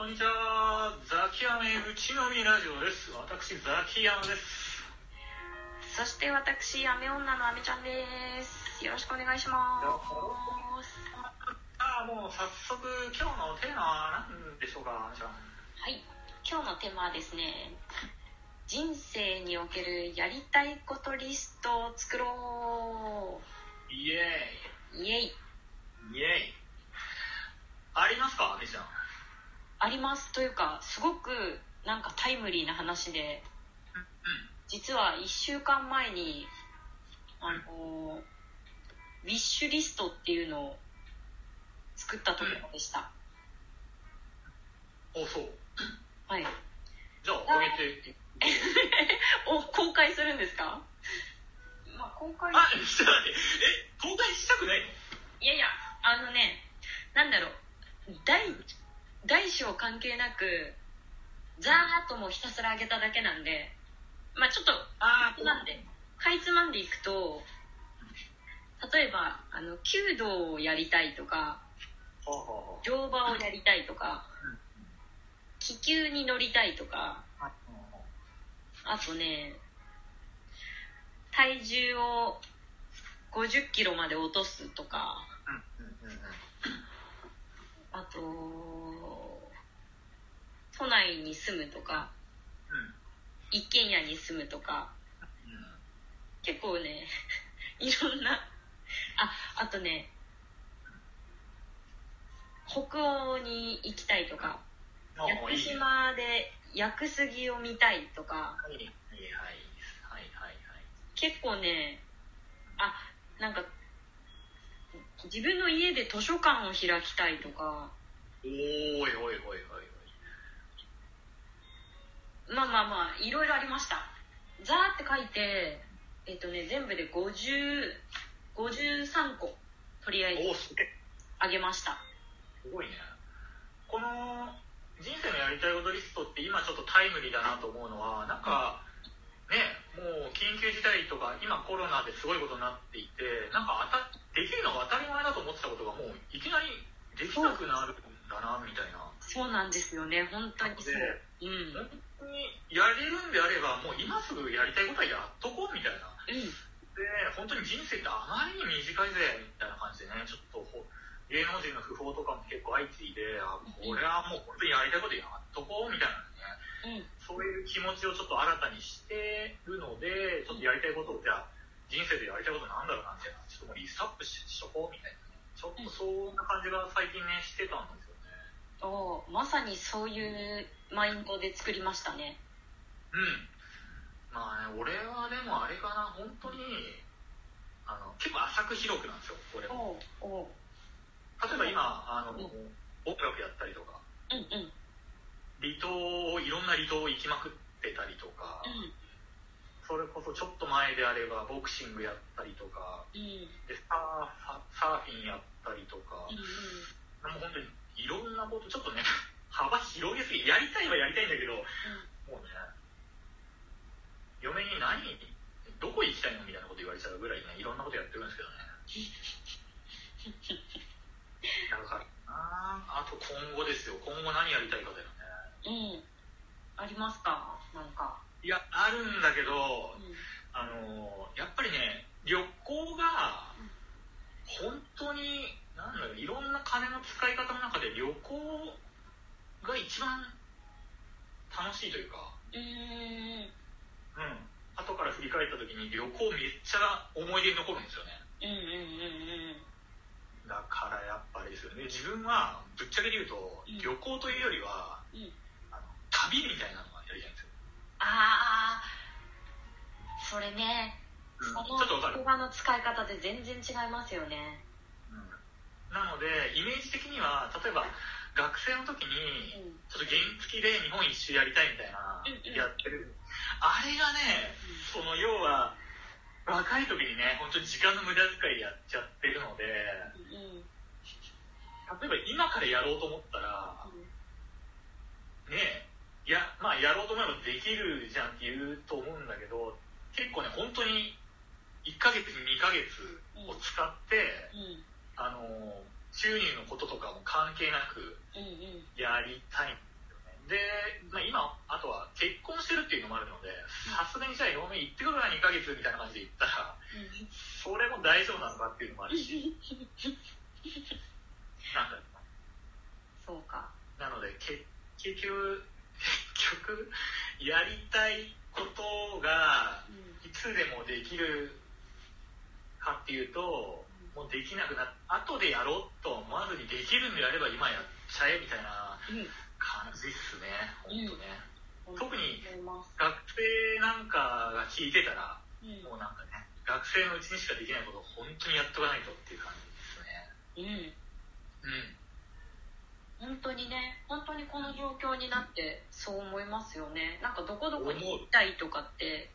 こんにちは。ザキヤメうちのみラジオです。私、ザキヤマです。そして私、アメ女のアメちゃんです。よろしくお願いします。ああ、もう早速、今日のテーマは何でしょうか、じゃあ。はい。今日のテーマはですね、人生におけるやりたいことリストを作ろイエう。イエイ。ーイ。イエーイ。ありますか、みちゃん。あります。というか、すごくなんかタイムリーな話で、実は1週間前に、あの、ウィッシュリストっていうのを作ったところでした。うん。お、そう。はい。じゃあ、あげて。お、公開するんですか？まあ、公開あ、ちょっと待って。え、公開したくないの？いやいや、あのね、なんだろう、大、大小関係なく、ざーっともうひたすら上げただけなんで、まあちょっと、あなんで、かいつまんでいくと、例えば、あの、弓道をやりたいとか、乗馬をやりたいとか、気球に乗りたいとか、あとね、体重を50キロまで落とすとか、あと、都内に住むとか、一軒家に住むとか、結構ね、いろんな、あ、あとね、北欧に行きたいとか、うん。屋久島で屋久杉を見たいとか、はいはいはい。はいはい結構ね、あ、なんか、自分の家で図書館を開きたいとか、おいおいおいおいまあまあまあ、いろいろありました。ザーって書いて、えっ、とね、全部で50、53個、とりあえずあげました。すごいねこの人生のやりたいことリストって今ちょっとタイムリーだなと思うのはなんかねもう緊急事態とか今コロナですごいことになっていてなんか当たできるのが当たり前だと思ってたことがもういきなりできなくなるんだなみたいなそうなんですよね、本当にそう。うん。本当にやれるんであればもう今すぐやりたいことはやっとこうみたいなうん。で本当に人生ってあまりに短いぜみたいな感じでねちょっとほ芸能人の訃報とかも結構相次いであこれはもう本当にやりたいことやっとこうみたいなねうん。そういう気持ちをちょっと新たにしてるのでちょっとやりたいことをじゃあ人生でやりたいことなんだろうなみたいなちょっともうリストアップししとこうみたいなねちょっとそんな感じが最近ねしてたんですよまさにそういうマインドで作りましたね。うんまあね俺はでもあれかな本当にあの結構浅く広くなんですよ俺もおお例えば今あの、うん音楽やったりとかうんうん。うん。離島をいろんな離島を行きまくってたりとか、それこそちょっと前であればボクシングやったりとかうん。でサーファサーフィンやったりとか、うん。もう本当にいろんなことちょっとね 幅広げすぎやりたいはやりたいんだけどもうね嫁に何どこ行きたいのみたいなこと言われちゃうぐらいねいろんなことやってるんですけどね だからなあと今後ですよ今後何やりたいかだよねうん。うん。ありますか？なんか。いやあるんだけどうん。あのやっぱりね旅行が本当になんだろういろんな金の使い方の旅行が一番楽しいというか。うーん。うん。後から振り返った時に旅行めっちゃ思い出に残るんですよね。うんうんうんうん。だからやっぱりですよね。自分はぶっちゃけで言うと、うん。旅行というよりはうん。あの旅みたいなのがやりたいんですよ、ああ、それね、うん。そのちょっとわかる。言葉の使い方で全然違いますよね。なのでイメージ的には例えば学生の時にうん。ちょっと原付で日本一周やりたいみたいなやってるあれがねその要は若い時にね本当に時間の無駄遣いでやっちゃってるのでうん。例えば今からやろうと思ったらねいやまあやろうと思えばできるじゃんって言うと思うんだけど結構ね本当に1ヶ月2ヶ月を使って、うん。うん。あの収入のこととかも関係なくうんうん。やりたいんで、まあ、今あとは結婚してるっていうのもあるのでさすがにじゃあ嫁行ってくるな2ヶ月みたいな感じで行ったらそれも大丈夫なのかっていうのもあるし。なんだそうか。なのでけ結局結局やりたいことがうん。いつでもできるかっていうともうできなくなっ後でやろうと思わずにできるんであれば今やっちゃえみたいなうん。感じっすね本当ね、特に思います。学生なんかが聞いてたらうん。もうなんかね学生のうちにしかできないことを本当にやっとかないとっていう感じですね。うん。うん。本当にね本当にこの状況になってそう思いますよね。なんかどこどこに行きたいとかって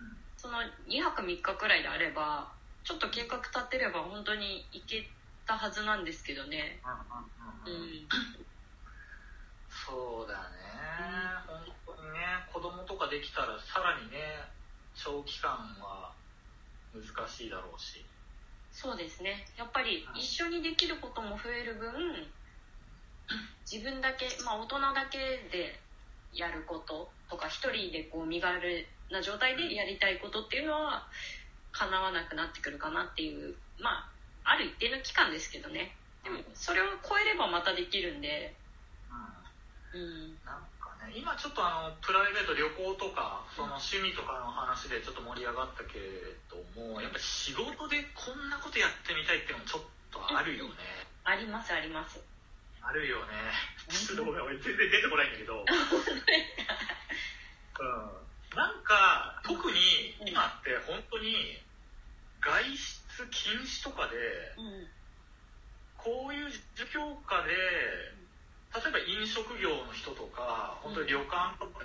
うん。その2泊3日くらいであればちょっと計画立ってれば本当に行けたはずなんですけどね。うんうんうんうん。うん。そうだね、本当にね、子供とかできたら、さらにね、長期間は難しいだろうし、そうですね。やっぱり一緒にできることも増える分自分だけまあ大人だけでやることとか一人でこう身軽な状態でやりたいことっていうのは叶わなくなってくるかなっていうまあある一定の期間ですけどね。でもそれを超えればまたできるんで。うん、うん。なんかね、今ちょっとあのプライベート、旅行とか、その趣味とかの話でちょっと盛り上がったけれども、やっぱり仕事でこんなことやってみたいっていうのもちょっとあるよね。ありますあります。あるよね。ちょっとごめん、俺全然出てこないんだけど。うん、なんか特に今って本当に外出禁止とかでうん。こういう状況下で例えば飲食業の人とか本当に旅館とか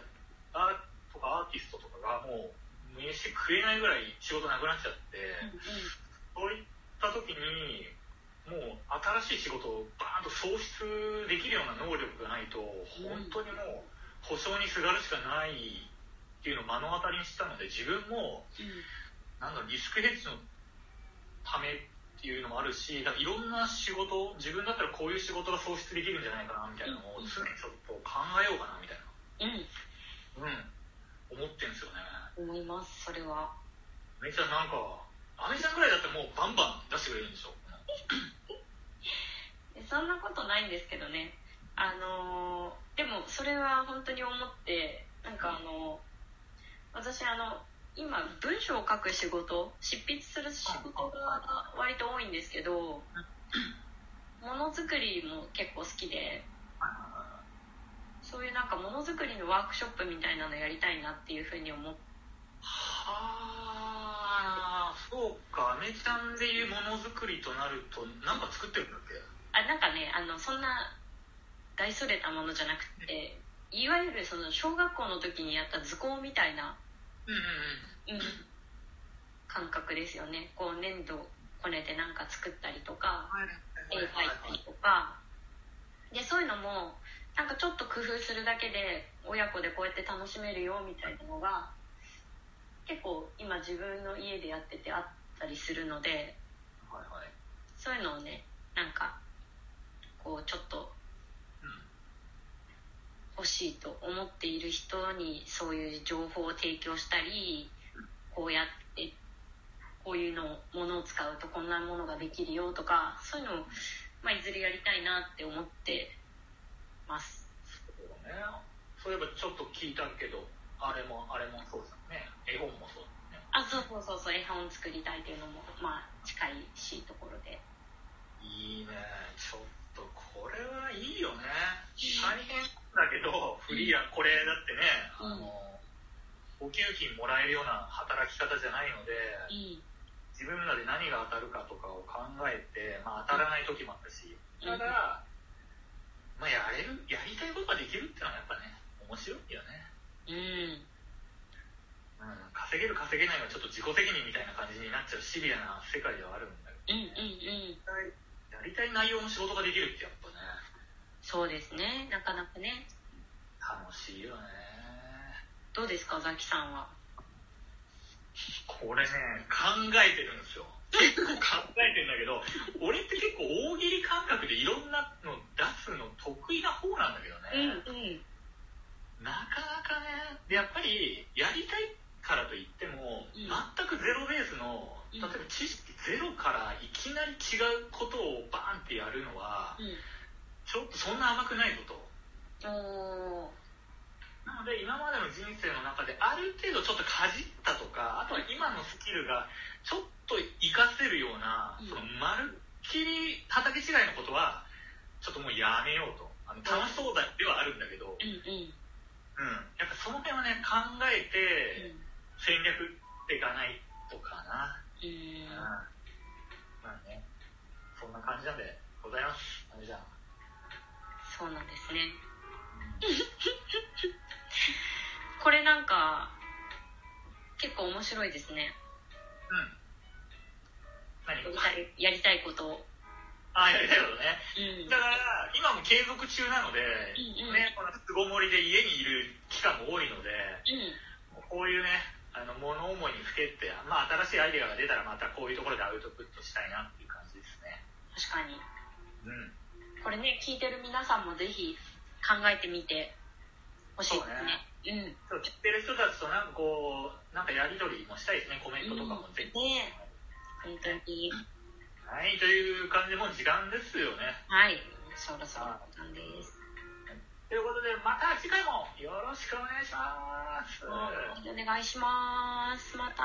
アーとかアーティストとかがもう飯食えないぐらい仕事なくなっちゃってそういった時にもう新しい仕事をバーンと創出できるような能力がないと本当にもう保証にすがるしかないっていうのを目の当たりにしたので自分もなんだろうリスクヘッジのためっていうのもあるしだいろんな仕事自分だったらこういう仕事が創出できるんじゃないかなみたいなのを常にちょっと考えようかなみたいうん。なうん。思ってるんですよね。うん思いますそれは。めちゃなんかアメちゃんぐらいだったらもうバンバン出してくれるんでしょでそんなことないんですけどね。あのーでもそれは本当に思ってなんかあの私あの今文章を書く仕事執筆する仕事が割と多いんですけどものづくりも結構好きでそういうなんかものづくりのワークショップみたいなのやりたいなっていうふうに思って。はあそうか。アメちゃんでいうものづくりとなると何か作ってるんだっけ？あなんかねあのそんな大それたものじゃなくていわゆるその小学校の時にやった図工みたいなうんうんうん。うん。感覚ですよね。こう粘土こねてなんか作ったりとか絵描いたりとか。でそういうのもなんかちょっと工夫するだけで親子でこうやって楽しめるよみたいなのが結構今自分の家でやっててあったりするのではいはい。そういうのをねなんかこうちょっと欲しいと思っている人にそういう情報を提供したりこうやってこういうのものを使うとこんなものができるよとかそういうのを、まあ、いずれやりたいなって思ってます。そうだね。そういえばちょっと聞いたけどあれもあれもそうだね。絵本もそうだね。あそうそうそうそう絵本作りたいっていうのもまあ近いしいところで。いいね。ちょっとこれはいいよね。大変どフリーやこれだってね、あのお給金もらえるような働き方じゃないのでうん。自分らで何が当たるかとかを考えて、まあ、当たらない時もあったし、ただ、まあ、やれるやりたいことができるっていうのはやっぱね面白いよね、うん。うん、稼げる稼げないはちょっと自己責任みたいな感じになっちゃうシビアな世界ではあるんだけうんうんうん。どやりたい内容の仕事ができるってやっぱね。そうですね。なかなかね楽しいよね。どうですかザキさんは？これね考えてるんですよ。結 構考えてるんだけど俺って結構大喜利感覚でいろんなの出すの得意な方なんだけどね、うんなかなかねでやっぱりやりたいからといっても、うん。全くゼロベースのうん。例えば知識ゼロからいきなり違うことをバーンってやるのはうちょっとそんな甘くないぞとなので今までの人生の中である程度ちょっとかじったとかあとは今のスキルがちょっと活かせるような、うん。そのまるっきり畑違いのことはちょっともうやめようと。あの楽しそうだではあるんだけど、うんうん。うん、やっぱその辺はね考えて戦略っていかないとかな、うんうん。まあねそんな感じなんでございます。あれじゃあ。そうなんですねなんか結構面白いですね。うん。何？やりたいやりたいこと。をあやりたいことね。うん。だから今も継続中なので、うんうん。ね、この巣ごもりで家にいる期間も多いのでうん。こういうねあの物思いにふけって、まあ、新しいアイデアが出たらまたこういうところでアウトプットしたいなっていう感じですね。確かに。うん。これね聞いてる皆さんもぜひ考えてみてほしいですねうん。そう知ってる人たちとなんかこうなんかやり取りもしたいですね。コメントとかもぜひ、ね。本当に。はいという感じでもう時間ですよね。はい。そろそろなんです。ということでまた次回もよろしくお願いします、お願いします。また